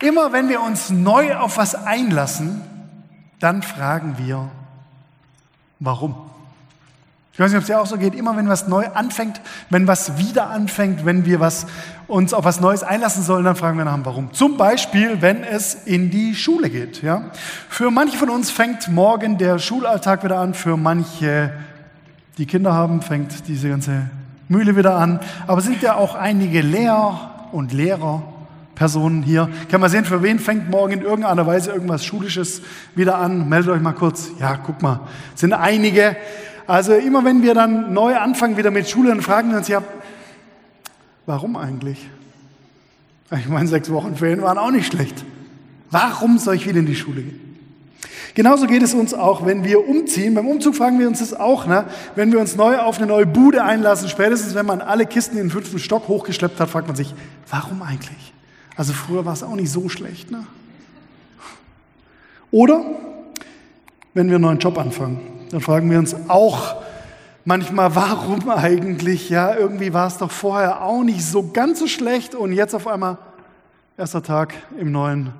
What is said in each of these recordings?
Immer wenn wir uns neu auf was einlassen, dann fragen wir, warum? Ich weiß nicht, ob es dir auch so geht. Immer wenn was neu anfängt, wenn was wieder anfängt, wenn wir was, uns auf was Neues einlassen sollen, dann fragen wir nach, warum. Zum Beispiel, wenn es in die Schule geht. Ja? Für manche von uns fängt morgen der Schulalltag wieder an. Für manche, die Kinder haben, fängt diese ganze Mühle wieder an. Aber sind ja auch einige Lehrer und Lehrerpersonen hier. Kann man sehen, für wen fängt morgen in irgendeiner Weise irgendwas Schulisches wieder an? Meldet euch mal kurz. Ja, guck mal. Sind einige. Also immer wenn wir dann neu anfangen wieder mit Schule, dann fragen wir uns ja, warum eigentlich? Ich meine, sechs Wochen Ferien waren auch nicht schlecht. Warum soll ich wieder in die Schule gehen? Genauso geht es uns auch, wenn wir umziehen. Beim Umzug fragen wir uns das auch, ne? wenn wir uns neu auf eine neue Bude einlassen, spätestens wenn man alle Kisten in den fünften Stock hochgeschleppt hat, fragt man sich, warum eigentlich? Also früher war es auch nicht so schlecht. Ne? Oder wenn wir einen neuen Job anfangen. Dann fragen wir uns auch manchmal, warum eigentlich? Ja, irgendwie war es doch vorher auch nicht so ganz so schlecht und jetzt auf einmal erster Tag im neuen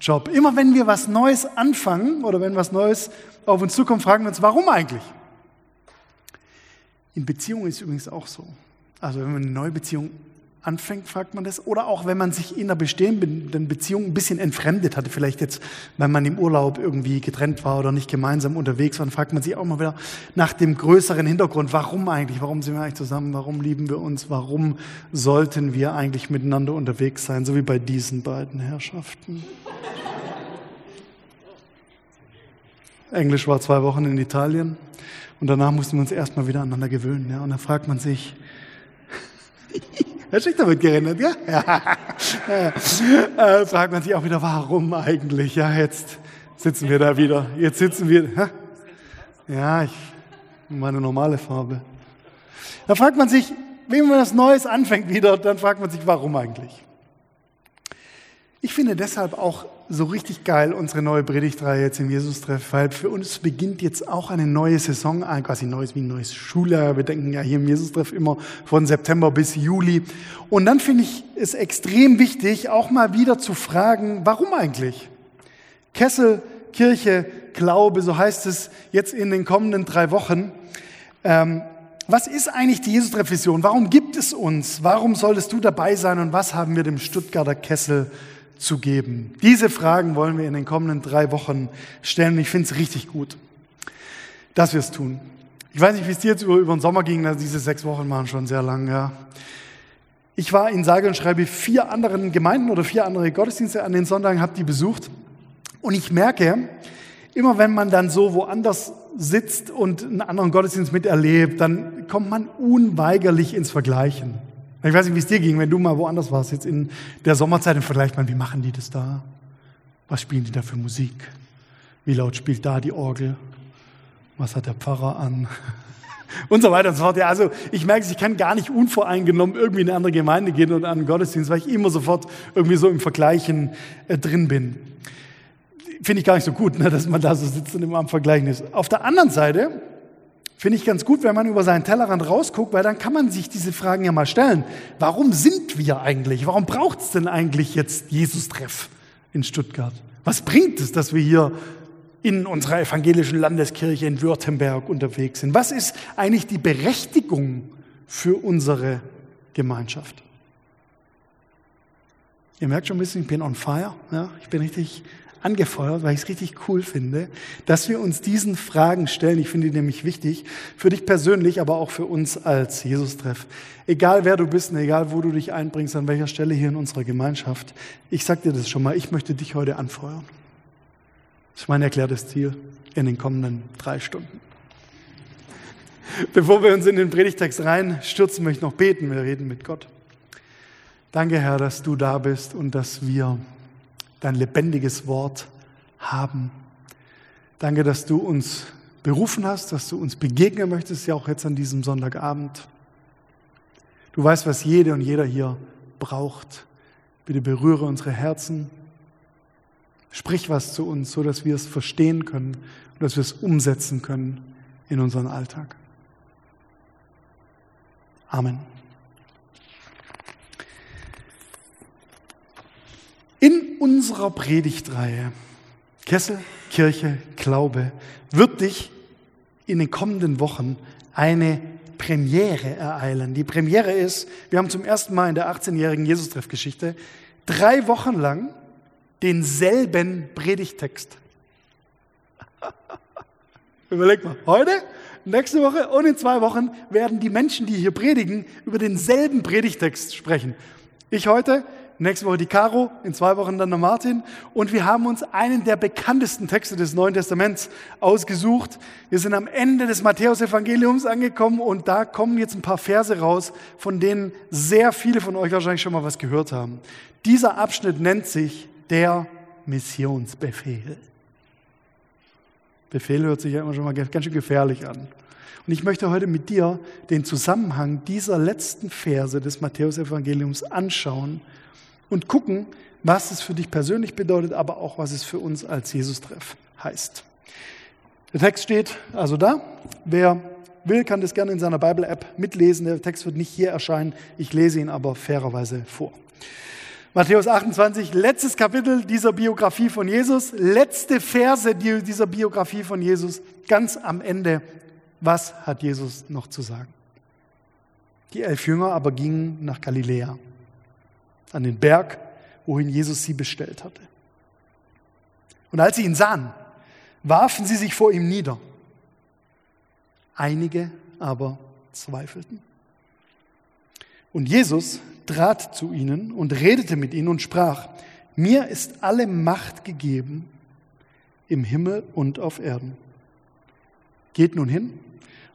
Job. Immer wenn wir was Neues anfangen oder wenn was Neues auf uns zukommt, fragen wir uns, warum eigentlich? In Beziehungen ist es übrigens auch so. Also wenn wir eine neue Beziehung anfängt, fragt man das. Oder auch wenn man sich in einer bestehenden Beziehung ein bisschen entfremdet hatte, vielleicht jetzt, weil man im Urlaub irgendwie getrennt war oder nicht gemeinsam unterwegs war, dann fragt man sich auch mal wieder nach dem größeren Hintergrund. Warum eigentlich? Warum sind wir eigentlich zusammen? Warum lieben wir uns? Warum sollten wir eigentlich miteinander unterwegs sein? So wie bei diesen beiden Herrschaften. Englisch war zwei Wochen in Italien und danach mussten wir uns erstmal wieder aneinander gewöhnen. Ja? Und dann fragt man sich, Hast du nicht damit gerechnet, ja? ja. Äh, fragt man sich auch wieder, warum eigentlich? Ja, jetzt sitzen wir da wieder. Jetzt sitzen wir. Hä? Ja, ich, meine normale Farbe. Da fragt man sich, wenn man das Neues anfängt wieder, dann fragt man sich, warum eigentlich? Ich finde deshalb auch so richtig geil unsere neue Predigtreihe jetzt im Jesus-Treff, weil für uns beginnt jetzt auch eine neue Saison, quasi neues wie ein neues Schuljahr. Wir denken ja hier im Jesus-Treff immer von September bis Juli. Und dann finde ich es extrem wichtig, auch mal wieder zu fragen, warum eigentlich? Kessel, Kirche, Glaube, so heißt es jetzt in den kommenden drei Wochen. Ähm, was ist eigentlich die Jesus-Treff-Vision? Warum gibt es uns? Warum solltest du dabei sein? Und was haben wir dem Stuttgarter Kessel zu geben? Diese Fragen wollen wir in den kommenden drei Wochen stellen. Ich finde es richtig gut, dass wir es tun. Ich weiß nicht, wie es dir jetzt über, über den Sommer ging, also diese sechs Wochen waren schon sehr lang. Ja. Ich war in sage und schreibe vier anderen Gemeinden oder vier andere Gottesdienste an den Sonntagen, habe die besucht und ich merke, immer wenn man dann so woanders sitzt und einen anderen Gottesdienst miterlebt, dann kommt man unweigerlich ins Vergleichen. Ich weiß nicht, wie es dir ging, wenn du mal woanders warst, jetzt in der Sommerzeit und vergleicht man, wie machen die das da? Was spielen die da für Musik? Wie laut spielt da die Orgel? Was hat der Pfarrer an? Und so weiter und so fort. Ja, also ich merke, ich kann gar nicht unvoreingenommen irgendwie in eine andere Gemeinde gehen und an einen Gottesdienst, weil ich immer sofort irgendwie so im Vergleichen äh, drin bin. Finde ich gar nicht so gut, ne, dass man da so sitzt und immer am Vergleichen ist. Auf der anderen Seite Finde ich ganz gut, wenn man über seinen Tellerrand rausguckt, weil dann kann man sich diese Fragen ja mal stellen. Warum sind wir eigentlich? Warum braucht es denn eigentlich jetzt Jesus-Treff in Stuttgart? Was bringt es, dass wir hier in unserer evangelischen Landeskirche in Württemberg unterwegs sind? Was ist eigentlich die Berechtigung für unsere Gemeinschaft? Ihr merkt schon ein bisschen, ich bin on fire. Ja? Ich bin richtig angefeuert, weil ich es richtig cool finde, dass wir uns diesen Fragen stellen. Ich finde die nämlich wichtig, für dich persönlich, aber auch für uns als Jesus-Treff. Egal wer du bist und egal wo du dich einbringst, an welcher Stelle hier in unserer Gemeinschaft, ich sag dir das schon mal, ich möchte dich heute anfeuern. Das ist mein erklärtes Ziel in den kommenden drei Stunden. Bevor wir uns in den Predigtext reinstürzen, möchte ich noch beten. Wir reden mit Gott. Danke, Herr, dass du da bist und dass wir dein lebendiges Wort haben. Danke, dass du uns berufen hast, dass du uns begegnen möchtest, ja auch jetzt an diesem Sonntagabend. Du weißt, was jede und jeder hier braucht. Bitte berühre unsere Herzen. Sprich was zu uns, so dass wir es verstehen können und dass wir es umsetzen können in unseren Alltag. Amen. In unserer Predigtreihe Kessel, Kirche, Glaube wird dich in den kommenden Wochen eine Premiere ereilen. Die Premiere ist, wir haben zum ersten Mal in der 18-jährigen Jesus-Treff-Geschichte drei Wochen lang denselben Predigtext. Überleg mal, heute, nächste Woche und in zwei Wochen werden die Menschen, die hier predigen, über denselben Predigtext sprechen. Ich heute, nächste Woche die Caro, in zwei Wochen dann der Martin. Und wir haben uns einen der bekanntesten Texte des Neuen Testaments ausgesucht. Wir sind am Ende des Matthäusevangeliums angekommen und da kommen jetzt ein paar Verse raus, von denen sehr viele von euch wahrscheinlich schon mal was gehört haben. Dieser Abschnitt nennt sich der Missionsbefehl. Befehl hört sich ja immer schon mal ganz schön gefährlich an. Und ich möchte heute mit dir den Zusammenhang dieser letzten Verse des Matthäusevangeliums anschauen und gucken, was es für dich persönlich bedeutet, aber auch was es für uns als Jesus-Treff heißt. Der Text steht also da. Wer will, kann das gerne in seiner Bible-App mitlesen. Der Text wird nicht hier erscheinen. Ich lese ihn aber fairerweise vor. Matthäus 28, letztes Kapitel dieser Biografie von Jesus, letzte Verse dieser Biografie von Jesus, ganz am Ende. Was hat Jesus noch zu sagen? Die elf Jünger aber gingen nach Galiläa an den Berg, wohin Jesus sie bestellt hatte. Und als sie ihn sahen, warfen sie sich vor ihm nieder. Einige aber zweifelten. Und Jesus trat zu ihnen und redete mit ihnen und sprach, mir ist alle Macht gegeben im Himmel und auf Erden. Geht nun hin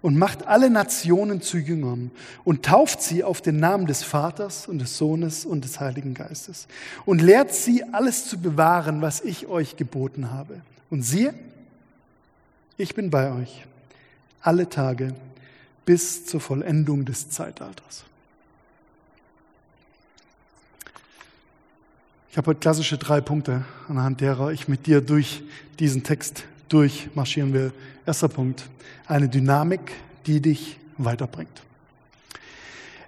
und macht alle Nationen zu Jüngern und tauft sie auf den Namen des Vaters und des Sohnes und des Heiligen Geistes und lehrt sie alles zu bewahren, was ich euch geboten habe. Und siehe, ich bin bei euch alle Tage bis zur Vollendung des Zeitalters. Ich habe heute klassische drei Punkte, anhand derer ich mit dir durch diesen Text durchmarschieren will. Erster Punkt, eine Dynamik, die dich weiterbringt.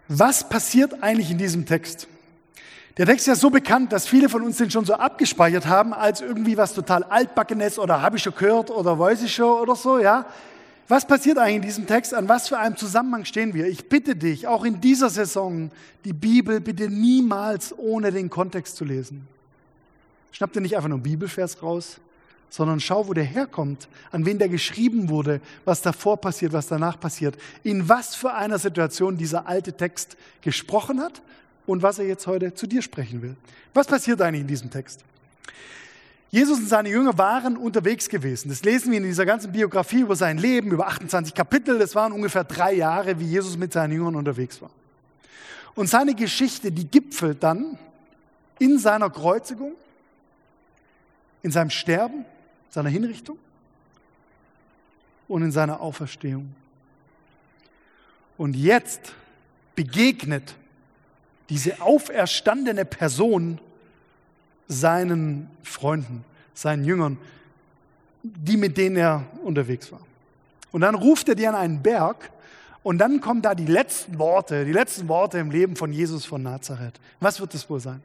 Was passiert eigentlich in diesem Text? Der Text ist ja so bekannt, dass viele von uns den schon so abgespeichert haben als irgendwie was total altbackenes oder habe ich schon gehört oder weiß ich schon oder so, ja. Was passiert eigentlich in diesem Text? An was für einem Zusammenhang stehen wir? Ich bitte dich, auch in dieser Saison, die Bibel bitte niemals ohne den Kontext zu lesen. Schnapp dir nicht einfach nur einen Bibelvers raus, sondern schau, wo der herkommt, an wen der geschrieben wurde, was davor passiert, was danach passiert, in was für einer Situation dieser alte Text gesprochen hat und was er jetzt heute zu dir sprechen will. Was passiert eigentlich in diesem Text? Jesus und seine Jünger waren unterwegs gewesen. Das lesen wir in dieser ganzen Biografie über sein Leben, über 28 Kapitel. Das waren ungefähr drei Jahre, wie Jesus mit seinen Jüngern unterwegs war. Und seine Geschichte, die gipfelt dann in seiner Kreuzigung, in seinem Sterben seiner Hinrichtung und in seiner Auferstehung. Und jetzt begegnet diese auferstandene Person seinen Freunden, seinen Jüngern, die mit denen er unterwegs war. Und dann ruft er die an einen Berg und dann kommen da die letzten Worte, die letzten Worte im Leben von Jesus von Nazareth. Was wird es wohl sein?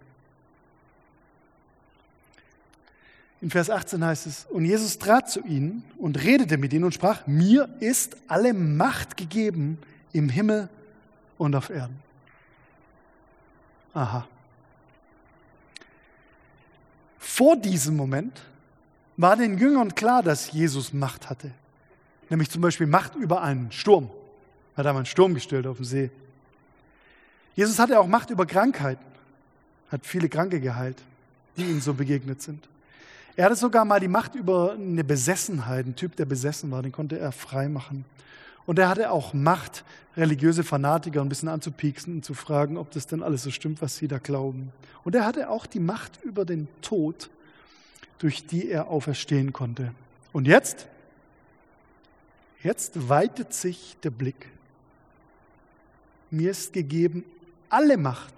In Vers 18 heißt es, und Jesus trat zu ihnen und redete mit ihnen und sprach, mir ist alle Macht gegeben im Himmel und auf Erden. Aha. Vor diesem Moment war den Jüngern klar, dass Jesus Macht hatte. Nämlich zum Beispiel Macht über einen Sturm. Er hat einmal einen Sturm gestellt auf dem See. Jesus hatte auch Macht über Krankheiten. Hat viele Kranke geheilt, die ihm so begegnet sind. Er hatte sogar mal die Macht über eine Besessenheit, ein Typ, der besessen war, den konnte er frei machen. Und er hatte auch Macht, religiöse Fanatiker ein bisschen anzupieksen und zu fragen, ob das denn alles so stimmt, was sie da glauben. Und er hatte auch die Macht über den Tod, durch die er auferstehen konnte. Und jetzt, jetzt weitet sich der Blick. Mir ist gegeben alle Macht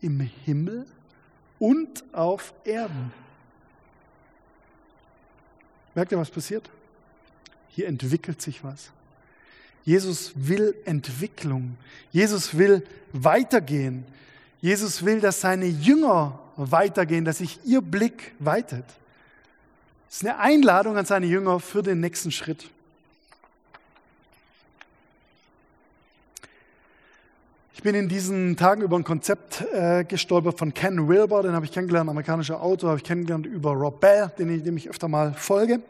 im Himmel und auf Erden. Merkt ihr, was passiert? Hier entwickelt sich was. Jesus will Entwicklung. Jesus will weitergehen. Jesus will, dass seine Jünger weitergehen, dass sich ihr Blick weitet. Es ist eine Einladung an seine Jünger für den nächsten Schritt. Ich bin in diesen Tagen über ein Konzept äh, gestolpert von Ken Wilber, den habe ich kennengelernt, amerikanischer Autor, habe ich kennengelernt über Rob Bell, den ich, dem ich öfter mal folge.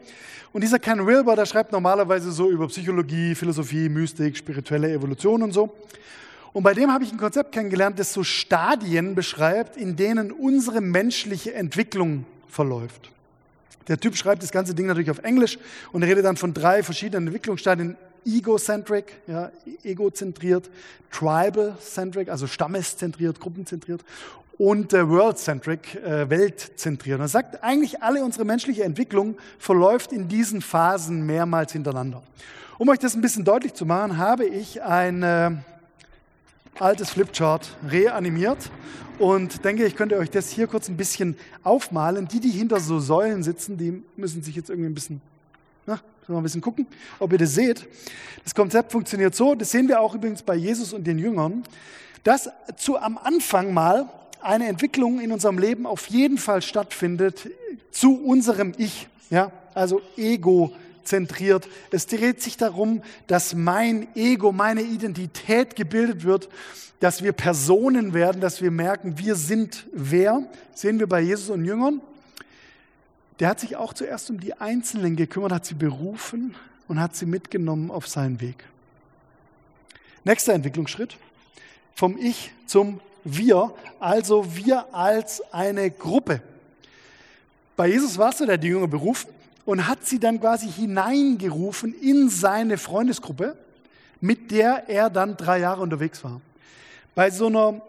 Und dieser Ken Wilber, der schreibt normalerweise so über Psychologie, Philosophie, Mystik, spirituelle Evolution und so. Und bei dem habe ich ein Konzept kennengelernt, das so Stadien beschreibt, in denen unsere menschliche Entwicklung verläuft. Der Typ schreibt das ganze Ding natürlich auf Englisch und redet dann von drei verschiedenen Entwicklungsstadien. Egocentric, ja, egozentriert, tribal-centric, also stammeszentriert, gruppenzentriert und äh, world-centric, äh, weltzentriert. er sagt, eigentlich alle unsere menschliche Entwicklung verläuft in diesen Phasen mehrmals hintereinander. Um euch das ein bisschen deutlich zu machen, habe ich ein äh, altes Flipchart reanimiert und denke, ich könnte euch das hier kurz ein bisschen aufmalen. Die, die hinter so Säulen sitzen, die müssen sich jetzt irgendwie ein bisschen, na, mal ein bisschen gucken, ob ihr das seht. Das Konzept funktioniert so, das sehen wir auch übrigens bei Jesus und den Jüngern, dass zu am Anfang mal eine Entwicklung in unserem Leben auf jeden Fall stattfindet zu unserem Ich. Ja, also Ego zentriert. Es dreht sich darum, dass mein Ego, meine Identität gebildet wird, dass wir Personen werden, dass wir merken, wir sind wer. Sehen wir bei Jesus und Jüngern. Der hat sich auch zuerst um die Einzelnen gekümmert, hat sie berufen und hat sie mitgenommen auf seinen Weg. Nächster Entwicklungsschritt. Vom Ich zum Wir, also wir als eine Gruppe. Bei Jesus war es so, der hat die Jünger berufen und hat sie dann quasi hineingerufen in seine Freundesgruppe, mit der er dann drei Jahre unterwegs war. Bei so einer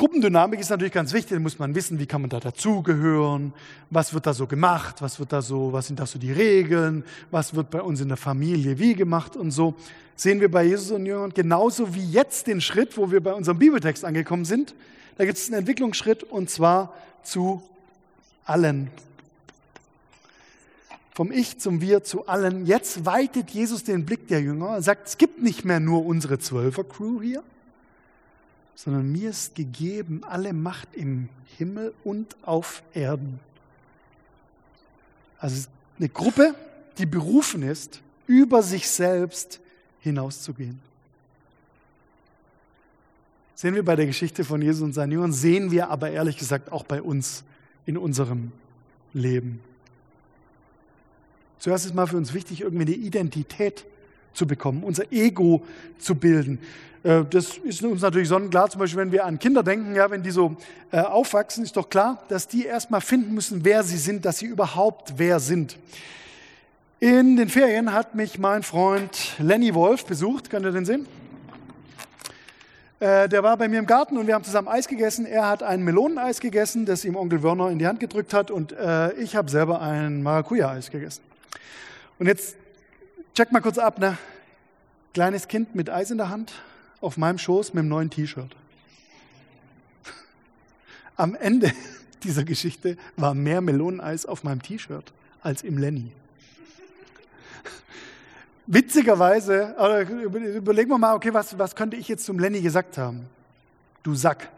Gruppendynamik ist natürlich ganz wichtig, da muss man wissen, wie kann man da dazugehören, was wird da so gemacht, was wird da so, was sind da so die Regeln, was wird bei uns in der Familie wie gemacht und so. Sehen wir bei Jesus und Jüngern genauso wie jetzt den Schritt, wo wir bei unserem Bibeltext angekommen sind. Da gibt es einen Entwicklungsschritt und zwar zu allen vom Ich zum Wir zu allen. Jetzt weitet Jesus den Blick der Jünger und sagt, es gibt nicht mehr nur unsere Zwölfer-Crew hier, sondern mir ist gegeben alle Macht im Himmel und auf Erden. Also eine Gruppe, die berufen ist, über sich selbst hinauszugehen. Sehen wir bei der Geschichte von Jesus und seinen Jüngern, sehen wir aber ehrlich gesagt auch bei uns in unserem Leben. Zuerst ist mal für uns wichtig, irgendwie eine Identität zu bekommen, unser Ego zu bilden. Äh, das ist uns natürlich sonnenklar, zum Beispiel, wenn wir an Kinder denken, ja, wenn die so äh, aufwachsen, ist doch klar, dass die erstmal finden müssen, wer sie sind, dass sie überhaupt wer sind. In den Ferien hat mich mein Freund Lenny Wolf besucht. Könnt ihr den sehen? Äh, der war bei mir im Garten und wir haben zusammen Eis gegessen. Er hat ein Meloneneis gegessen, das ihm Onkel Werner in die Hand gedrückt hat und ich habe selber ein Maracuja-Eis gegessen. Und jetzt check mal kurz ab, ne? Kleines Kind mit Eis in der Hand, auf meinem Schoß mit einem neuen T-Shirt. Am Ende dieser Geschichte war mehr Meloneneis auf meinem T-Shirt als im Lenny. Witzigerweise, überlegen wir mal, okay, was, was könnte ich jetzt zum Lenny gesagt haben? Du Sack.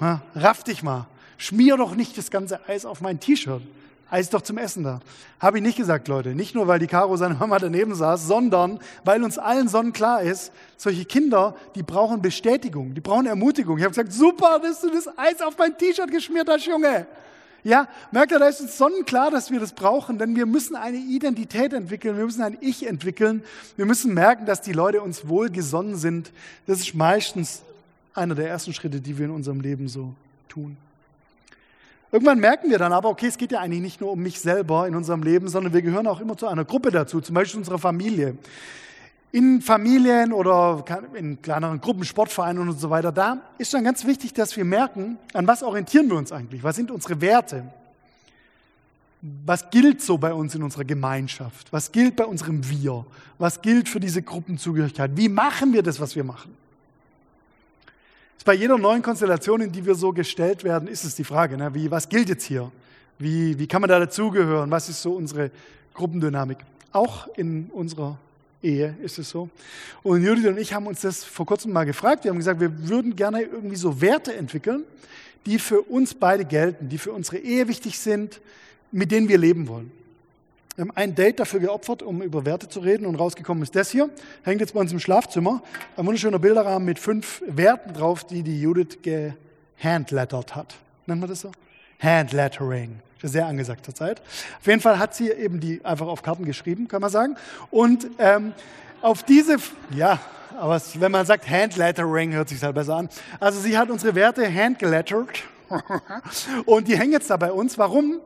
Ha, raff dich mal. Schmier doch nicht das ganze Eis auf mein T-Shirt. Eis doch zum Essen da. Habe ich nicht gesagt, Leute. Nicht nur, weil die Caro seine Mama daneben saß, sondern weil uns allen sonnenklar ist, solche Kinder, die brauchen Bestätigung, die brauchen Ermutigung. Ich habe gesagt, super, dass du das Eis auf mein T-Shirt geschmiert hast, Junge. Ja, merkt ihr, da ist uns sonnenklar, dass wir das brauchen, denn wir müssen eine Identität entwickeln, wir müssen ein Ich entwickeln, wir müssen merken, dass die Leute uns wohlgesonnen sind. Das ist meistens einer der ersten Schritte, die wir in unserem Leben so tun. Irgendwann merken wir dann aber, okay, es geht ja eigentlich nicht nur um mich selber in unserem Leben, sondern wir gehören auch immer zu einer Gruppe dazu, zum Beispiel unserer Familie. In Familien oder in kleineren Gruppen, Sportvereinen und so weiter, da ist dann ganz wichtig, dass wir merken, an was orientieren wir uns eigentlich? Was sind unsere Werte? Was gilt so bei uns in unserer Gemeinschaft? Was gilt bei unserem Wir? Was gilt für diese Gruppenzugehörigkeit? Wie machen wir das, was wir machen? Bei jeder neuen Konstellation, in die wir so gestellt werden, ist es die Frage, ne? wie, was gilt jetzt hier? Wie, wie kann man da dazugehören? Was ist so unsere Gruppendynamik? Auch in unserer Ehe ist es so. Und Judith und ich haben uns das vor kurzem mal gefragt. Wir haben gesagt, wir würden gerne irgendwie so Werte entwickeln, die für uns beide gelten, die für unsere Ehe wichtig sind, mit denen wir leben wollen. Wir haben ein Date dafür geopfert, um über Werte zu reden und rausgekommen ist das hier. Hängt jetzt bei uns im Schlafzimmer. Ein wunderschöner Bilderrahmen mit fünf Werten drauf, die die Judith gehandlettert hat. Nennt man das so? Handlettering. Sehr angesagt zur Zeit. Auf jeden Fall hat sie eben die einfach auf Karten geschrieben, kann man sagen. Und ähm, auf diese, ja, aber wenn man sagt Handlettering, hört sich halt besser an. Also sie hat unsere Werte handgelettert und die hängen jetzt da bei uns. Warum?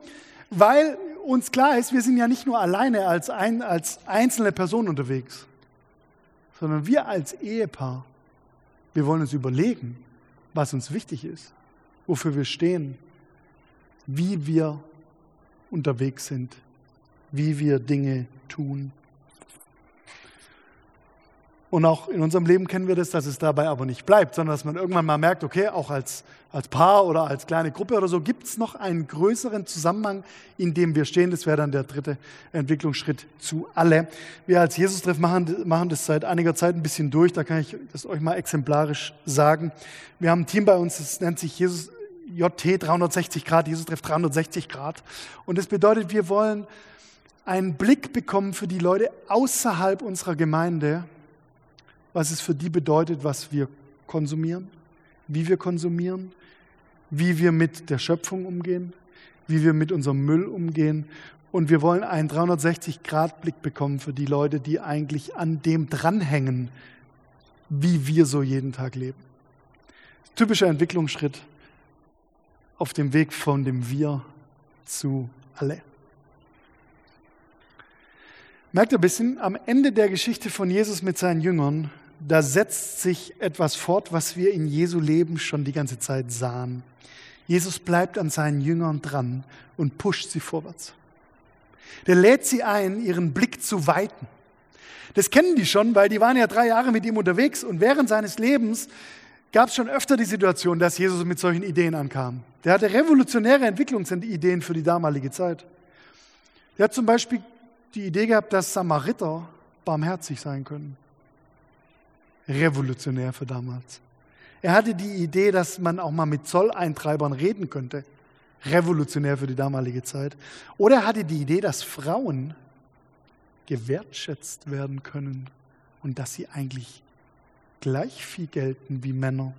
Weil uns klar ist, wir sind ja nicht nur alleine als, ein, als einzelne Person unterwegs, sondern wir als Ehepaar, wir wollen uns überlegen, was uns wichtig ist, wofür wir stehen, wie wir unterwegs sind, wie wir Dinge tun. Und auch in unserem Leben kennen wir das, dass es dabei aber nicht bleibt, sondern dass man irgendwann mal merkt, okay, auch als, als Paar oder als kleine Gruppe oder so, gibt es noch einen größeren Zusammenhang, in dem wir stehen. Das wäre dann der dritte Entwicklungsschritt zu alle. Wir als Jesus-Treff machen, machen das seit einiger Zeit ein bisschen durch, da kann ich das euch mal exemplarisch sagen. Wir haben ein Team bei uns, das nennt sich Jesus, JT 360 Grad, Jesus trifft 360 Grad. Und das bedeutet, wir wollen einen Blick bekommen für die Leute außerhalb unserer Gemeinde, was es für die bedeutet, was wir konsumieren, wie wir konsumieren, wie wir mit der Schöpfung umgehen, wie wir mit unserem Müll umgehen. Und wir wollen einen 360-Grad-Blick bekommen für die Leute, die eigentlich an dem dranhängen, wie wir so jeden Tag leben. Typischer Entwicklungsschritt auf dem Weg von dem Wir zu alle. Merkt ihr ein bisschen, am Ende der Geschichte von Jesus mit seinen Jüngern da setzt sich etwas fort, was wir in Jesu Leben schon die ganze Zeit sahen. Jesus bleibt an seinen Jüngern dran und pusht sie vorwärts. Der lädt sie ein, ihren Blick zu weiten. Das kennen die schon, weil die waren ja drei Jahre mit ihm unterwegs und während seines Lebens gab es schon öfter die Situation, dass Jesus mit solchen Ideen ankam. Der hatte revolutionäre Entwicklungsideen für die damalige Zeit. Der hat zum Beispiel die Idee gehabt, dass Samariter barmherzig sein können revolutionär für damals. Er hatte die Idee, dass man auch mal mit Zolleintreibern reden könnte. Revolutionär für die damalige Zeit. Oder er hatte die Idee, dass Frauen gewertschätzt werden können und dass sie eigentlich gleich viel gelten wie Männer.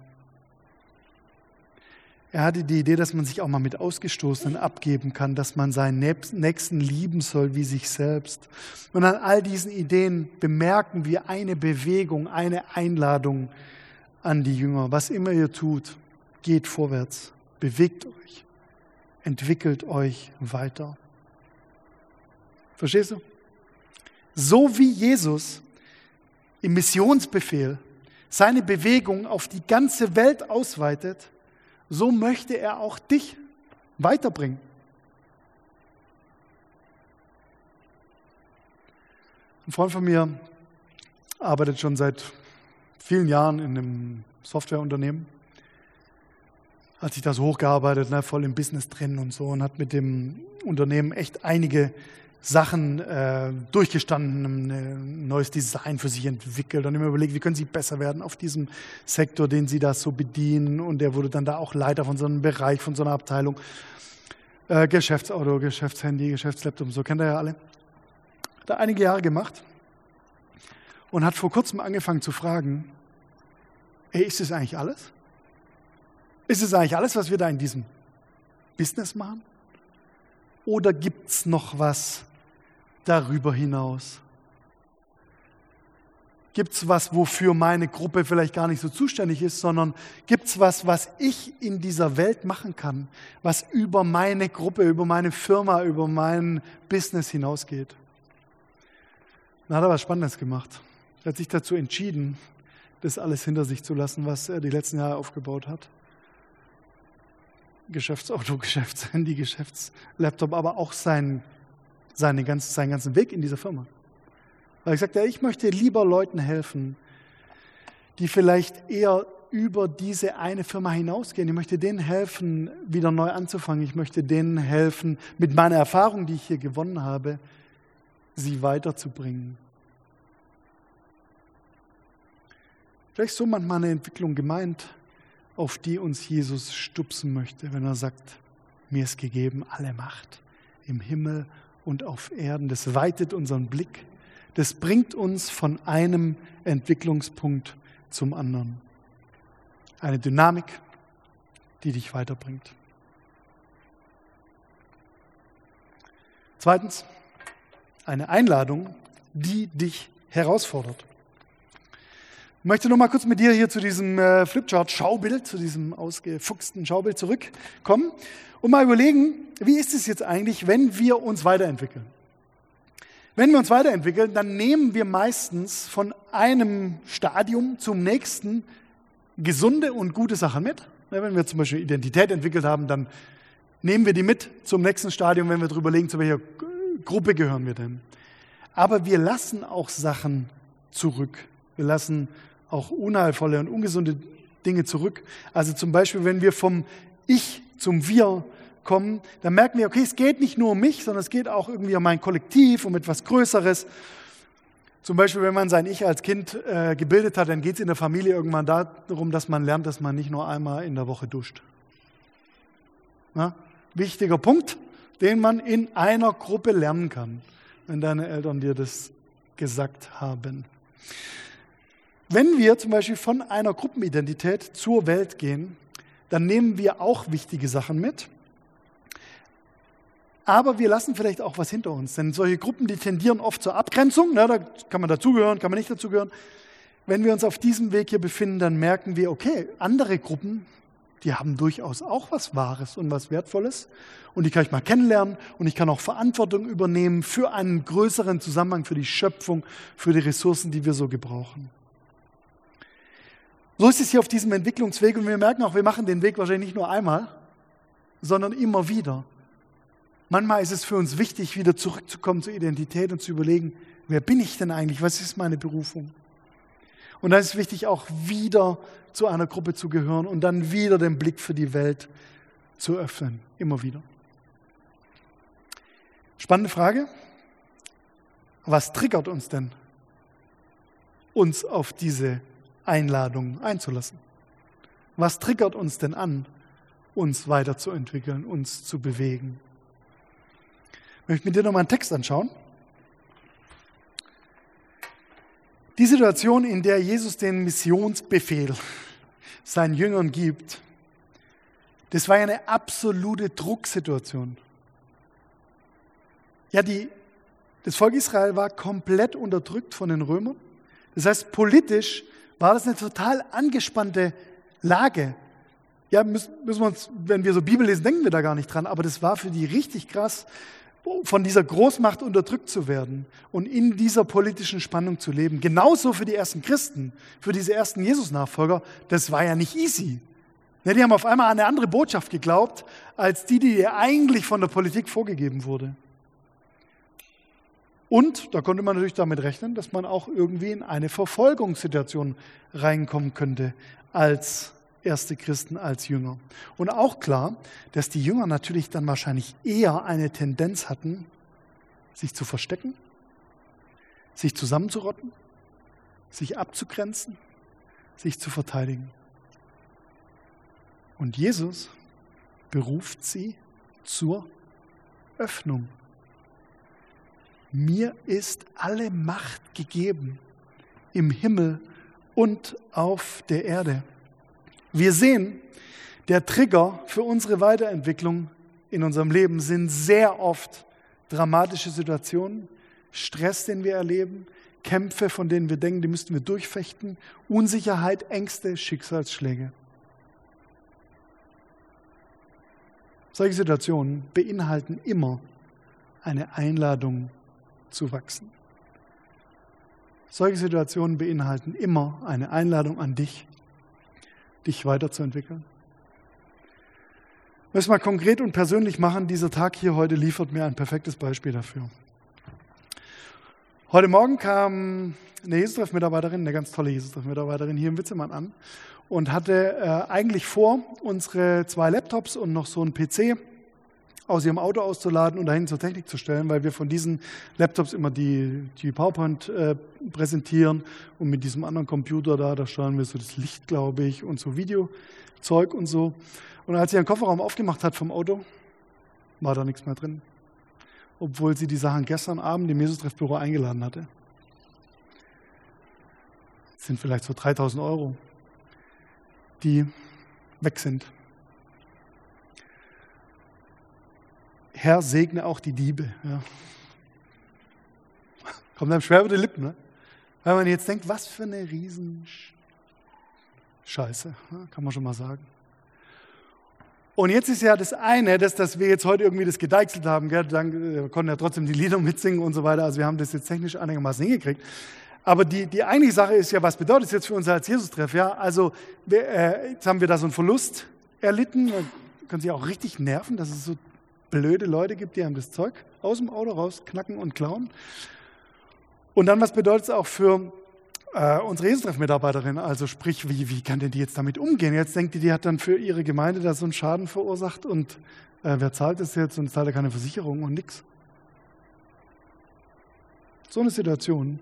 Er hatte die Idee, dass man sich auch mal mit Ausgestoßenen abgeben kann, dass man seinen Nächsten lieben soll wie sich selbst. Und an all diesen Ideen bemerken wir eine Bewegung, eine Einladung an die Jünger. Was immer ihr tut, geht vorwärts, bewegt euch, entwickelt euch weiter. Verstehst du? So wie Jesus im Missionsbefehl seine Bewegung auf die ganze Welt ausweitet, so möchte er auch dich weiterbringen. Ein Freund von mir arbeitet schon seit vielen Jahren in einem Softwareunternehmen. Hat sich da so hochgearbeitet, ne, voll im Business drin und so und hat mit dem Unternehmen echt einige Sachen äh, durchgestanden, ein neues Design für sich entwickelt und immer überlegt, wie können sie besser werden auf diesem Sektor, den sie da so bedienen. Und er wurde dann da auch Leiter von so einem Bereich, von so einer Abteilung. Äh, Geschäftsauto, Geschäftshandy, Geschäftslaptop, so kennt er ja alle. Hat er einige Jahre gemacht und hat vor kurzem angefangen zu fragen, ey, ist das eigentlich alles? Ist es eigentlich alles, was wir da in diesem Business machen? Oder gibt es noch was, darüber hinaus? Gibt es was, wofür meine Gruppe vielleicht gar nicht so zuständig ist, sondern gibt es was, was ich in dieser Welt machen kann, was über meine Gruppe, über meine Firma, über mein Business hinausgeht? Dann hat er was Spannendes gemacht. Er hat sich dazu entschieden, das alles hinter sich zu lassen, was er die letzten Jahre aufgebaut hat. Geschäftsauto, Geschäftshandy, Geschäftslaptop, aber auch sein seine ganz, seinen ganzen Weg in dieser Firma. Weil ich sagte, ich möchte lieber Leuten helfen, die vielleicht eher über diese eine Firma hinausgehen. Ich möchte denen helfen, wieder neu anzufangen. Ich möchte denen helfen, mit meiner Erfahrung, die ich hier gewonnen habe, sie weiterzubringen. Vielleicht so manchmal eine Entwicklung gemeint, auf die uns Jesus stupsen möchte, wenn er sagt, mir ist gegeben alle Macht im Himmel und auf Erden. Das weitet unseren Blick. Das bringt uns von einem Entwicklungspunkt zum anderen. Eine Dynamik, die dich weiterbringt. Zweitens, eine Einladung, die dich herausfordert. Ich möchte noch mal kurz mit dir hier zu diesem äh, Flipchart-Schaubild, zu diesem ausgefuchsten Schaubild zurückkommen und mal überlegen, wie ist es jetzt eigentlich, wenn wir uns weiterentwickeln? Wenn wir uns weiterentwickeln, dann nehmen wir meistens von einem Stadium zum nächsten gesunde und gute Sachen mit. Wenn wir zum Beispiel Identität entwickelt haben, dann nehmen wir die mit zum nächsten Stadium, wenn wir darüber legen, zu welcher Gruppe gehören wir denn. Aber wir lassen auch Sachen zurück. Wir lassen auch unheilvolle und ungesunde Dinge zurück. Also zum Beispiel, wenn wir vom Ich zum Wir kommen, dann merken wir, okay, es geht nicht nur um mich, sondern es geht auch irgendwie um mein Kollektiv, um etwas Größeres. Zum Beispiel, wenn man sein Ich als Kind äh, gebildet hat, dann geht es in der Familie irgendwann darum, dass man lernt, dass man nicht nur einmal in der Woche duscht. Ja? Wichtiger Punkt, den man in einer Gruppe lernen kann, wenn deine Eltern dir das gesagt haben. Wenn wir zum Beispiel von einer Gruppenidentität zur Welt gehen, dann nehmen wir auch wichtige Sachen mit. Aber wir lassen vielleicht auch was hinter uns. Denn solche Gruppen, die tendieren oft zur Abgrenzung. Ne, da kann man dazugehören, kann man nicht dazugehören. Wenn wir uns auf diesem Weg hier befinden, dann merken wir, okay, andere Gruppen, die haben durchaus auch was Wahres und was Wertvolles. Und die kann ich mal kennenlernen und ich kann auch Verantwortung übernehmen für einen größeren Zusammenhang, für die Schöpfung, für die Ressourcen, die wir so gebrauchen. So ist es hier auf diesem Entwicklungsweg und wir merken auch, wir machen den Weg wahrscheinlich nicht nur einmal, sondern immer wieder. Manchmal ist es für uns wichtig, wieder zurückzukommen zur Identität und zu überlegen, wer bin ich denn eigentlich? Was ist meine Berufung? Und dann ist es wichtig, auch wieder zu einer Gruppe zu gehören und dann wieder den Blick für die Welt zu öffnen. Immer wieder. Spannende Frage. Was triggert uns denn, uns auf diese Einladung einzulassen? Was triggert uns denn an, uns weiterzuentwickeln, uns zu bewegen? Ich möchte mit dir nochmal einen Text anschauen. Die Situation, in der Jesus den Missionsbefehl seinen Jüngern gibt, das war ja eine absolute Drucksituation. Ja, die, das Volk Israel war komplett unterdrückt von den Römern. Das heißt, politisch war das eine total angespannte Lage. Ja, müssen, müssen wir uns, wenn wir so Bibel lesen, denken wir da gar nicht dran, aber das war für die richtig krass, von dieser Großmacht unterdrückt zu werden und in dieser politischen Spannung zu leben. Genauso für die ersten Christen, für diese ersten Jesus-Nachfolger, das war ja nicht easy. Ja, die haben auf einmal eine andere Botschaft geglaubt, als die, die eigentlich von der Politik vorgegeben wurde. Und da konnte man natürlich damit rechnen, dass man auch irgendwie in eine Verfolgungssituation reinkommen könnte als erste Christen als Jünger. Und auch klar, dass die Jünger natürlich dann wahrscheinlich eher eine Tendenz hatten, sich zu verstecken, sich zusammenzurotten, sich abzugrenzen, sich zu verteidigen. Und Jesus beruft sie zur Öffnung. Mir ist alle Macht gegeben im Himmel und auf der Erde. Wir sehen, der Trigger für unsere Weiterentwicklung in unserem Leben sind sehr oft dramatische Situationen, Stress, den wir erleben, Kämpfe, von denen wir denken, die müssten wir durchfechten, Unsicherheit, Ängste, Schicksalsschläge. Solche Situationen beinhalten immer eine Einladung zu wachsen. Solche Situationen beinhalten immer eine Einladung an dich, dich weiterzuentwickeln. Müssen wir konkret und persönlich machen. Dieser Tag hier heute liefert mir ein perfektes Beispiel dafür. Heute Morgen kam eine Jesus-Mitarbeiterin, eine ganz tolle Jesus-Mitarbeiterin hier im Witzemann an und hatte äh, eigentlich vor, unsere zwei Laptops und noch so einen PC aus ihrem Auto auszuladen und dahin zur Technik zu stellen, weil wir von diesen Laptops immer die, die PowerPoint äh, präsentieren und mit diesem anderen Computer da, da steuern wir so das Licht, glaube ich, und so Videozeug und so. Und als sie ihren Kofferraum aufgemacht hat vom Auto, war da nichts mehr drin. Obwohl sie die Sachen gestern Abend im Jesus-Treffbüro eingeladen hatte. Das sind vielleicht so 3000 Euro, die weg sind. Herr, segne auch die Diebe. Ja. Kommt einem schwer über die Lippen, ne? Weil man jetzt denkt, was für eine Riesenscheiße, kann man schon mal sagen. Und jetzt ist ja das eine, dass, dass wir jetzt heute irgendwie das gedeichselt haben, gell? Dann, wir konnten ja trotzdem die Lieder mitsingen und so weiter, also wir haben das jetzt technisch einigermaßen hingekriegt. Aber die, die eigentliche Sache ist ja, was bedeutet es jetzt für uns als Jesus-Treff? Ja? Also wir, äh, jetzt haben wir da so einen Verlust erlitten, kann sich auch richtig nerven, dass es so blöde Leute gibt, die einem das Zeug aus dem Auto raus knacken und klauen. Und dann, was bedeutet es auch für äh, unsere Jesus-Treff-Mitarbeiterin? Also sprich, wie, wie kann denn die jetzt damit umgehen? Jetzt denkt die, die hat dann für ihre Gemeinde da so einen Schaden verursacht und äh, wer zahlt das jetzt und zahlt ja keine Versicherung und nichts. So eine Situation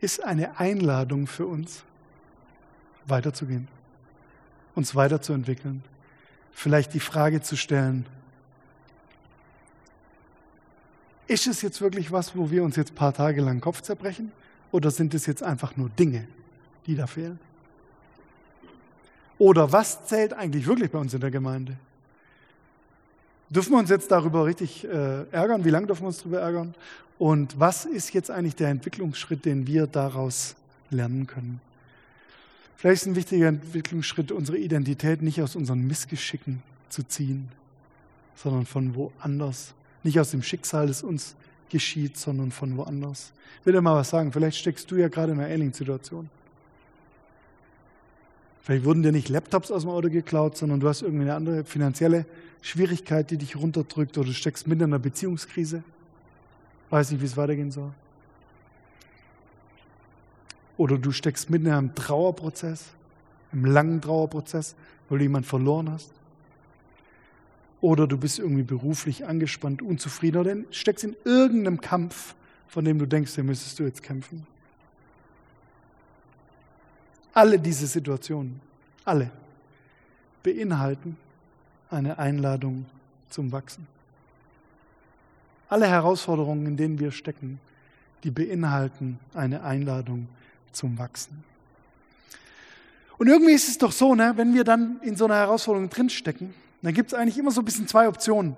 ist eine Einladung für uns, weiterzugehen, uns weiterzuentwickeln, vielleicht die Frage zu stellen, Ist es jetzt wirklich was, wo wir uns jetzt ein paar Tage lang Kopf zerbrechen? Oder sind es jetzt einfach nur Dinge, die da fehlen? Oder was zählt eigentlich wirklich bei uns in der Gemeinde? Dürfen wir uns jetzt darüber richtig äh, ärgern? Wie lange dürfen wir uns darüber ärgern? Und was ist jetzt eigentlich der Entwicklungsschritt, den wir daraus lernen können? Vielleicht ist ein wichtiger Entwicklungsschritt, unsere Identität nicht aus unseren Missgeschicken zu ziehen, sondern von woanders nicht aus dem Schicksal, das uns geschieht, sondern von woanders. Ich will dir mal was sagen, vielleicht steckst du ja gerade in einer ähnlichen Situation. Vielleicht wurden dir nicht Laptops aus dem Auto geklaut, sondern du hast irgendwie eine andere finanzielle Schwierigkeit, die dich runterdrückt oder du steckst mitten in einer Beziehungskrise. Weiß nicht, wie es weitergehen soll. Oder du steckst mitten in einem Trauerprozess, einem langen Trauerprozess, weil du jemanden verloren hast. Oder du bist irgendwie beruflich angespannt, unzufrieden oder steckst in irgendeinem Kampf, von dem du denkst, den müsstest du jetzt kämpfen. Alle diese Situationen, alle, beinhalten eine Einladung zum Wachsen. Alle Herausforderungen, in denen wir stecken, die beinhalten eine Einladung zum Wachsen. Und irgendwie ist es doch so, ne, wenn wir dann in so einer Herausforderung drinstecken, dann gibt es eigentlich immer so ein bisschen zwei Optionen.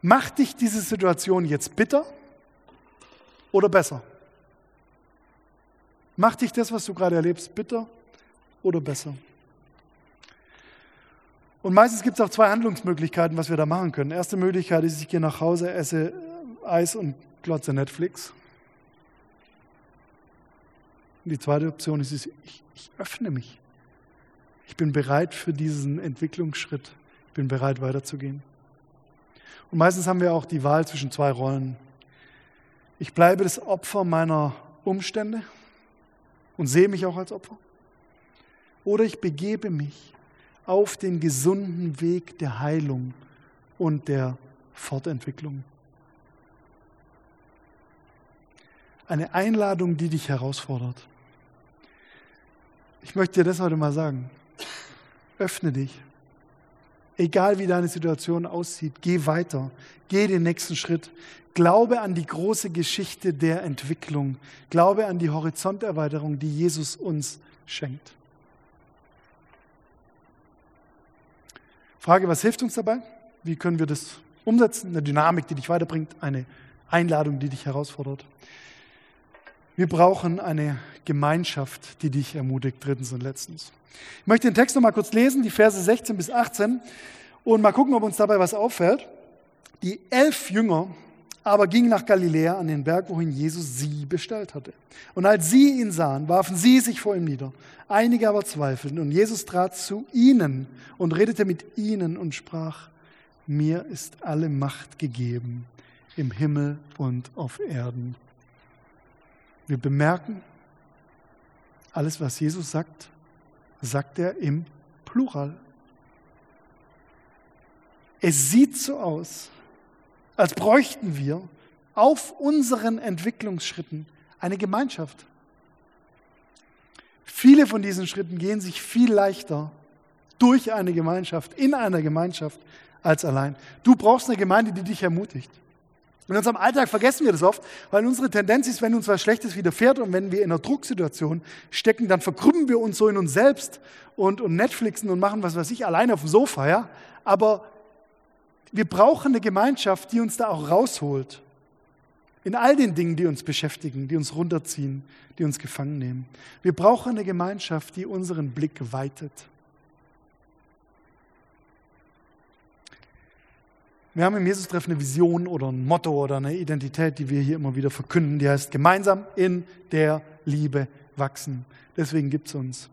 Macht dich diese Situation jetzt bitter oder besser? Macht dich das, was du gerade erlebst, bitter oder besser? Und meistens gibt es auch zwei Handlungsmöglichkeiten, was wir da machen können. Erste Möglichkeit ist, ich gehe nach Hause, esse Eis und glotze Netflix. Die zweite Option ist, ich, ich öffne mich. Ich bin bereit für diesen Entwicklungsschritt bin bereit weiterzugehen. Und meistens haben wir auch die Wahl zwischen zwei Rollen. Ich bleibe das Opfer meiner Umstände und sehe mich auch als Opfer. Oder ich begebe mich auf den gesunden Weg der Heilung und der Fortentwicklung. Eine Einladung, die dich herausfordert. Ich möchte dir das heute mal sagen. Öffne dich Egal wie deine Situation aussieht, geh weiter, geh den nächsten Schritt. Glaube an die große Geschichte der Entwicklung. Glaube an die Horizonterweiterung, die Jesus uns schenkt. Frage, was hilft uns dabei? Wie können wir das umsetzen? Eine Dynamik, die dich weiterbringt, eine Einladung, die dich herausfordert. Wir brauchen eine Gemeinschaft, die dich ermutigt, drittens und letztens. Ich möchte den Text noch mal kurz lesen, die Verse 16 bis 18, und mal gucken, ob uns dabei was auffällt. Die elf Jünger aber gingen nach Galiläa an den Berg, wohin Jesus sie bestellt hatte. Und als sie ihn sahen, warfen sie sich vor ihm nieder. Einige aber zweifelten. Und Jesus trat zu ihnen und redete mit ihnen und sprach, mir ist alle Macht gegeben im Himmel und auf Erden. Wir bemerken, alles, was Jesus sagt, sagt er im Plural. Es sieht so aus, als bräuchten wir auf unseren Entwicklungsschritten eine Gemeinschaft. Viele von diesen Schritten gehen sich viel leichter durch eine Gemeinschaft, in einer Gemeinschaft als allein. Du brauchst eine Gemeinde, die dich ermutigt. In unserem Alltag vergessen wir das oft, weil unsere Tendenz ist, wenn uns was Schlechtes widerfährt und wenn wir in einer Drucksituation stecken, dann verkrümmen wir uns so in uns selbst und, und Netflixen und machen was weiß ich allein auf dem Sofa, ja. Aber wir brauchen eine Gemeinschaft, die uns da auch rausholt. In all den Dingen, die uns beschäftigen, die uns runterziehen, die uns gefangen nehmen. Wir brauchen eine Gemeinschaft, die unseren Blick weitet. Wir haben im Jesus-Treffen eine Vision oder ein Motto oder eine Identität, die wir hier immer wieder verkünden. Die heißt gemeinsam in der Liebe wachsen. Deswegen gibt es uns.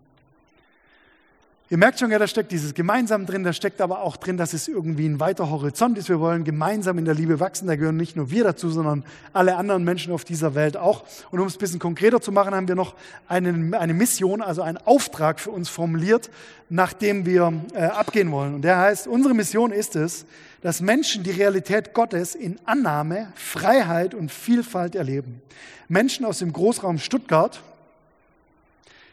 Ihr merkt schon, ja, da steckt dieses Gemeinsam drin, da steckt aber auch drin, dass es irgendwie ein weiter Horizont ist. Wir wollen gemeinsam in der Liebe wachsen. Da gehören nicht nur wir dazu, sondern alle anderen Menschen auf dieser Welt auch. Und um es ein bisschen konkreter zu machen, haben wir noch eine, eine Mission, also einen Auftrag für uns formuliert, nach dem wir äh, abgehen wollen. Und der heißt, unsere Mission ist es, dass Menschen die Realität Gottes in Annahme, Freiheit und Vielfalt erleben. Menschen aus dem Großraum Stuttgart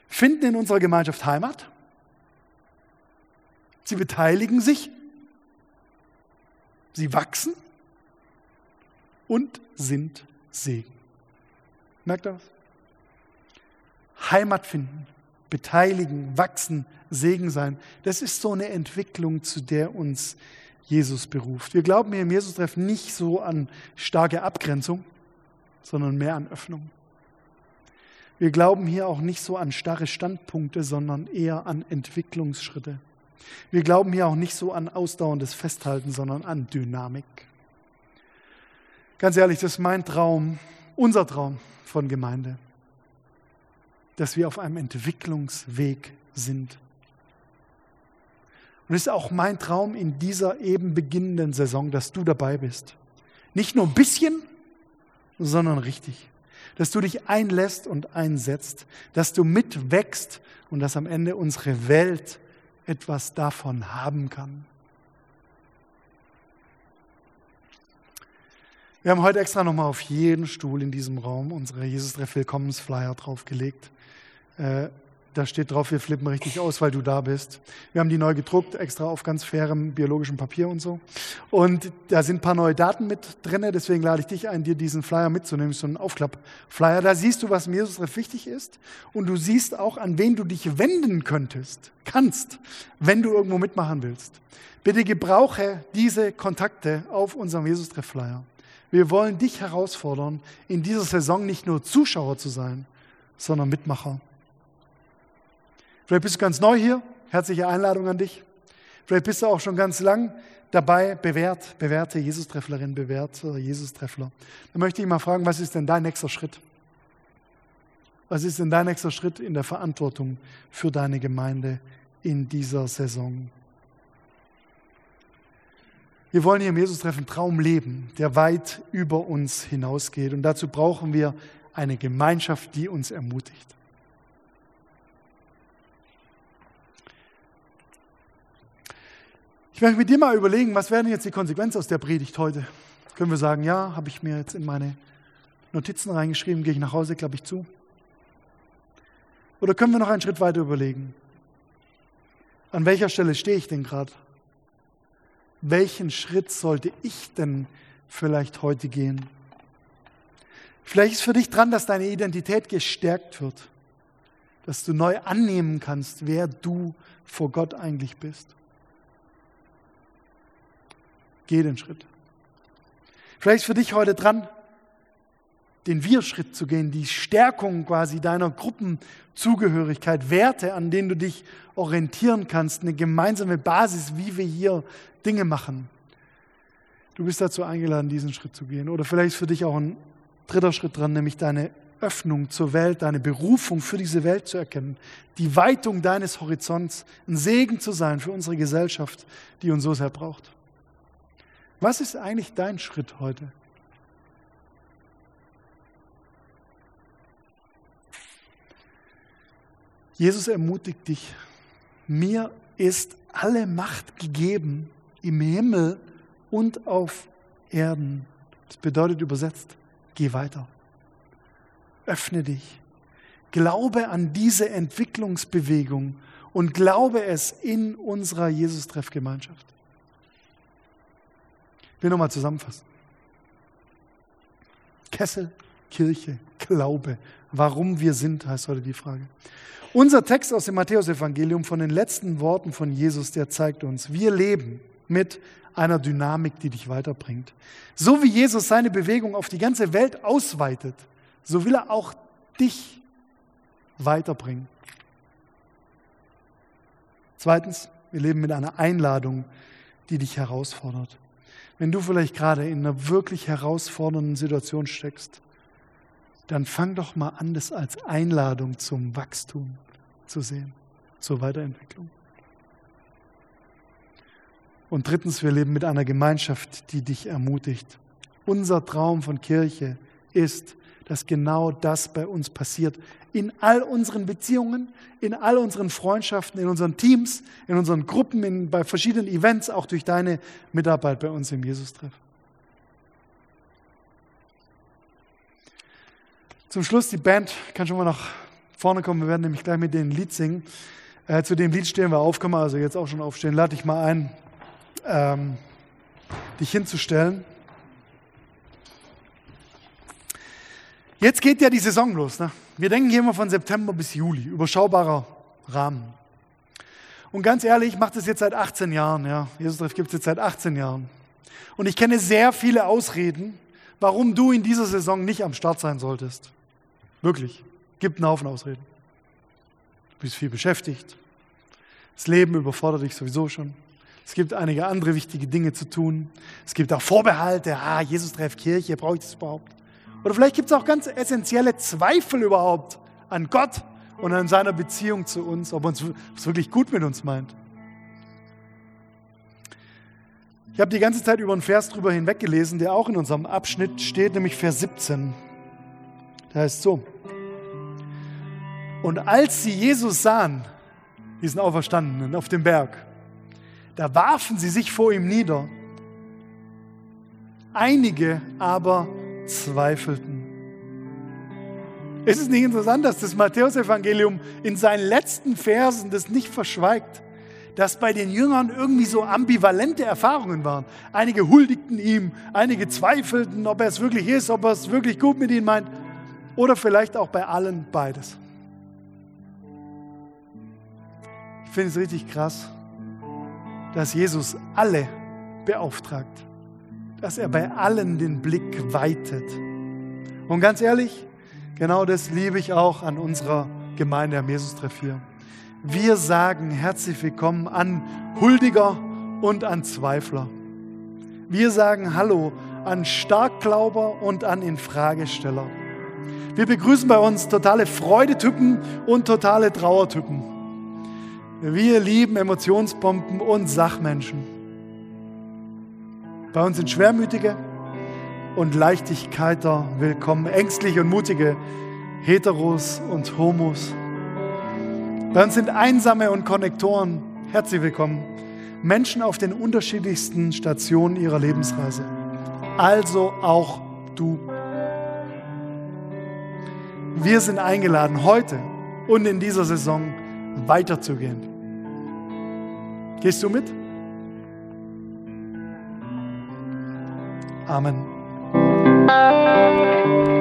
finden in unserer Gemeinschaft Heimat Sie beteiligen sich, sie wachsen und sind Segen. Merkt ihr das? Heimat finden, beteiligen, wachsen, Segen sein. Das ist so eine Entwicklung, zu der uns Jesus beruft. Wir glauben hier im Jesus-Treff nicht so an starke Abgrenzung, sondern mehr an Öffnung. Wir glauben hier auch nicht so an starre Standpunkte, sondern eher an Entwicklungsschritte. Wir glauben hier auch nicht so an ausdauerndes Festhalten, sondern an Dynamik. Ganz ehrlich, das ist mein Traum, unser Traum von Gemeinde, dass wir auf einem Entwicklungsweg sind. Und es ist auch mein Traum in dieser eben beginnenden Saison, dass du dabei bist. Nicht nur ein bisschen, sondern richtig. Dass du dich einlässt und einsetzt, dass du mitwächst und dass am Ende unsere Welt etwas davon haben kann. Wir haben heute extra nochmal auf jeden Stuhl in diesem Raum unsere Jesus-Treff-Willkommensflyer draufgelegt. Da steht drauf, wir flippen richtig aus, weil du da bist. Wir haben die neu gedruckt, extra auf ganz fairem biologischem Papier und so. Und da sind ein paar neue Daten mit drin, deswegen lade ich dich ein, dir diesen Flyer mitzunehmen, so einen Aufklapp-Flyer. Da siehst du, was Jesus wichtig ist und du siehst auch, an wen du dich wenden könntest, kannst, wenn du irgendwo mitmachen willst. Bitte gebrauche diese Kontakte auf unserem Jesus-Treff-Flyer. Wir wollen dich herausfordern, in dieser Saison nicht nur Zuschauer zu sein, sondern Mitmacher. Vielleicht bist du ganz neu hier. Herzliche Einladung an dich. Vielleicht bist du auch schon ganz lang dabei, bewährt, bewährte Jesus-Trefflerin, bewährter Jesus-Treffler. Dann möchte ich mal fragen, was ist denn dein nächster Schritt? Was ist denn dein nächster Schritt in der Verantwortung für deine Gemeinde in dieser Saison? Wir wollen hier im Jesus-Treffen Traum leben, der weit über uns hinausgeht. Und dazu brauchen wir eine Gemeinschaft, die uns ermutigt. Ich möchte mit dir mal überlegen, was wäre jetzt die Konsequenz aus der Predigt heute? Können wir sagen, ja, habe ich mir jetzt in meine Notizen reingeschrieben, gehe ich nach Hause, klappe ich zu? Oder können wir noch einen Schritt weiter überlegen? An welcher Stelle stehe ich denn gerade? Welchen Schritt sollte ich denn vielleicht heute gehen? Vielleicht ist für dich dran, dass deine Identität gestärkt wird, dass du neu annehmen kannst, wer du vor Gott eigentlich bist. Geh den Schritt. Vielleicht ist für dich heute dran, den Wir-Schritt zu gehen, die Stärkung quasi deiner Gruppenzugehörigkeit, Werte, an denen du dich orientieren kannst, eine gemeinsame Basis, wie wir hier Dinge machen. Du bist dazu eingeladen, diesen Schritt zu gehen. Oder vielleicht ist für dich auch ein dritter Schritt dran, nämlich deine Öffnung zur Welt, deine Berufung für diese Welt zu erkennen, die Weitung deines Horizonts, ein Segen zu sein für unsere Gesellschaft, die uns so sehr braucht. Was ist eigentlich dein Schritt heute? Jesus ermutigt dich, mir ist alle Macht gegeben im Himmel und auf Erden. Das bedeutet übersetzt, geh weiter. Öffne dich. Glaube an diese Entwicklungsbewegung und glaube es in unserer Jesus-Treff-Gemeinschaft. Will nochmal zusammenfassen. Kessel, Kirche, Glaube. Warum wir sind, heißt heute die Frage. Unser Text aus dem Matthäusevangelium von den letzten Worten von Jesus, der zeigt uns, wir leben mit einer Dynamik, die dich weiterbringt. So wie Jesus seine Bewegung auf die ganze Welt ausweitet, so will er auch dich weiterbringen. Zweitens, wir leben mit einer Einladung, die dich herausfordert. Wenn du vielleicht gerade in einer wirklich herausfordernden Situation steckst, dann fang doch mal an, das als Einladung zum Wachstum zu sehen, zur Weiterentwicklung. Und drittens, wir leben mit einer Gemeinschaft, die dich ermutigt. Unser Traum von Kirche ist, dass genau das bei uns passiert. In all unseren Beziehungen, in all unseren Freundschaften, in unseren Teams, in unseren Gruppen, in, bei verschiedenen Events, auch durch deine Mitarbeit bei uns im Jesus-Treff. Zum Schluss, die Band kann schon mal nach vorne kommen. Wir werden nämlich gleich mit ein Lied singen. Äh, zu dem Lied stehen wir auf, können wir also jetzt auch schon aufstehen. Lade dich mal ein, ähm, dich hinzustellen. Jetzt geht ja die Saison los. Ne? Wir denken hier immer von September bis Juli, überschaubarer Rahmen. Und ganz ehrlich, ich mache das jetzt seit 18 Jahren. Ja. Jesus gibt es jetzt seit 18 Jahren. Und ich kenne sehr viele Ausreden, warum du in dieser Saison nicht am Start sein solltest. Wirklich. Gibt einen Haufen Ausreden. Du bist viel beschäftigt. Das Leben überfordert dich sowieso schon. Es gibt einige andere wichtige Dinge zu tun. Es gibt auch Vorbehalte. Ah, Jesus trefft Kirche, brauche ich das überhaupt? Oder vielleicht gibt es auch ganz essentielle Zweifel überhaupt an Gott und an seiner Beziehung zu uns, ob er es wirklich gut mit uns meint. Ich habe die ganze Zeit über einen Vers drüber hinweggelesen, der auch in unserem Abschnitt steht, nämlich Vers 17. Der heißt so. Und als sie Jesus sahen, diesen Auferstandenen auf dem Berg, da warfen sie sich vor ihm nieder. Einige aber zweifelten. Ist es nicht interessant, dass das Matthäusevangelium in seinen letzten Versen das nicht verschweigt, dass bei den Jüngern irgendwie so ambivalente Erfahrungen waren. Einige huldigten ihm, einige zweifelten, ob er es wirklich ist, ob er es wirklich gut mit ihnen meint oder vielleicht auch bei allen beides. Ich finde es richtig krass, dass Jesus alle beauftragt dass er bei allen den Blick weitet. Und ganz ehrlich, genau das liebe ich auch an unserer Gemeinde am Jesus-Treff hier. Wir sagen herzlich willkommen an Huldiger und an Zweifler. Wir sagen Hallo an Starkglauber und an Infragesteller. Wir begrüßen bei uns totale Freudetypen und totale Trauertypen. Wir lieben Emotionsbomben und Sachmenschen. Bei uns sind Schwermütige und Leichtigkeiter willkommen, ängstliche und mutige, Heteros und Homos. Bei uns sind Einsame und Konnektoren herzlich willkommen, Menschen auf den unterschiedlichsten Stationen ihrer Lebensreise. Also auch du. Wir sind eingeladen, heute und in dieser Saison weiterzugehen. Gehst du mit? Amen.